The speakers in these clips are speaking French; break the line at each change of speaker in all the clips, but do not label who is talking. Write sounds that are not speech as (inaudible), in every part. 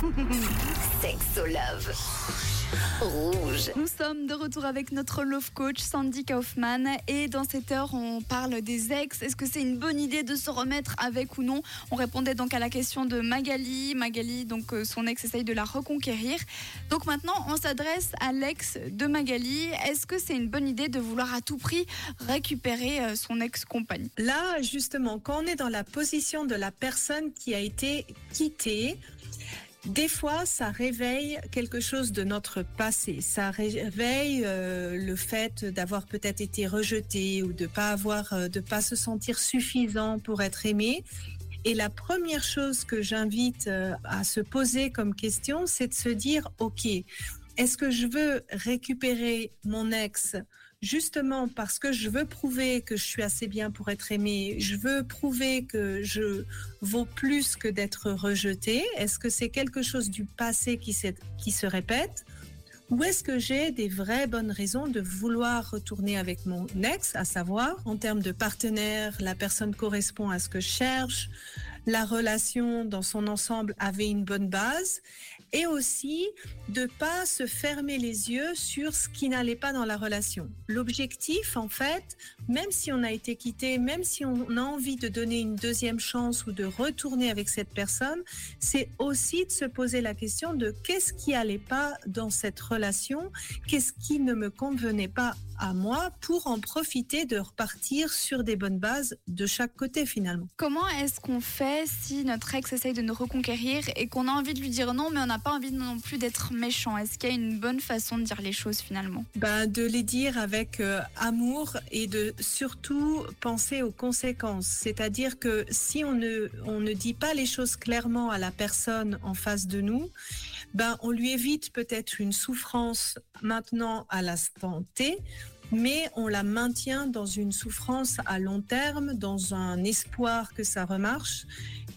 (laughs) Sexo Love. Rouge.
Nous sommes de retour avec notre love coach Sandy Kaufman et dans cette heure on parle des ex. Est-ce que c'est une bonne idée de se remettre avec ou non? On répondait donc à la question de Magali. Magali, donc euh, son ex essaye de la reconquérir. Donc maintenant on s'adresse à l'ex de Magali. Est-ce que c'est une bonne idée de vouloir à tout prix récupérer euh, son ex-compagne?
Là, justement, quand on est dans la position de la personne qui a été quittée, des fois, ça réveille quelque chose de notre passé. Ça réveille euh, le fait d'avoir peut-être été rejeté ou de pas avoir, euh, de pas se sentir suffisant pour être aimé. Et la première chose que j'invite euh, à se poser comme question, c'est de se dire, OK, est-ce que je veux récupérer mon ex justement parce que je veux prouver que je suis assez bien pour être aimé, je veux prouver que je vaux plus que d'être rejeté Est-ce que c'est quelque chose du passé qui, qui se répète? Ou est-ce que j'ai des vraies bonnes raisons de vouloir retourner avec mon ex, à savoir en termes de partenaire, la personne correspond à ce que je cherche, la relation dans son ensemble avait une bonne base et aussi de pas se fermer les yeux sur ce qui n'allait pas dans la relation. L'objectif, en fait, même si on a été quitté, même si on a envie de donner une deuxième chance ou de retourner avec cette personne, c'est aussi de se poser la question de qu'est-ce qui allait pas dans cette relation, qu'est-ce qui ne me convenait pas à moi pour en profiter de repartir sur des bonnes bases de chaque côté finalement.
Comment est-ce qu'on fait si notre ex essaye de nous reconquérir et qu'on a envie de lui dire non mais on n'a pas envie non plus d'être méchant Est-ce qu'il y a une bonne façon de dire les choses finalement?
Ben, De les dire avec euh, amour et de surtout penser aux conséquences. C'est-à-dire que si on ne, on ne dit pas les choses clairement à la personne en face de nous, ben, on lui évite peut-être une souffrance maintenant à l'instant T mais on la maintient dans une souffrance à long terme, dans un espoir que ça remarche.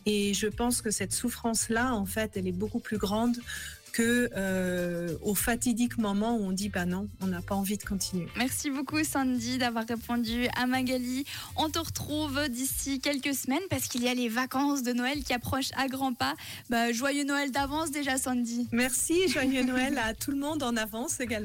Et je pense que cette souffrance-là, en fait, elle est beaucoup plus grande que euh, au fatidique moment où on dit bah non, on n'a pas envie de continuer.
Merci beaucoup Sandy d'avoir répondu à Magali. On te retrouve d'ici quelques semaines parce qu'il y a les vacances de Noël qui approchent à grands pas. Bah, joyeux Noël d'avance déjà Sandy.
Merci, joyeux Noël à tout le monde en avance également.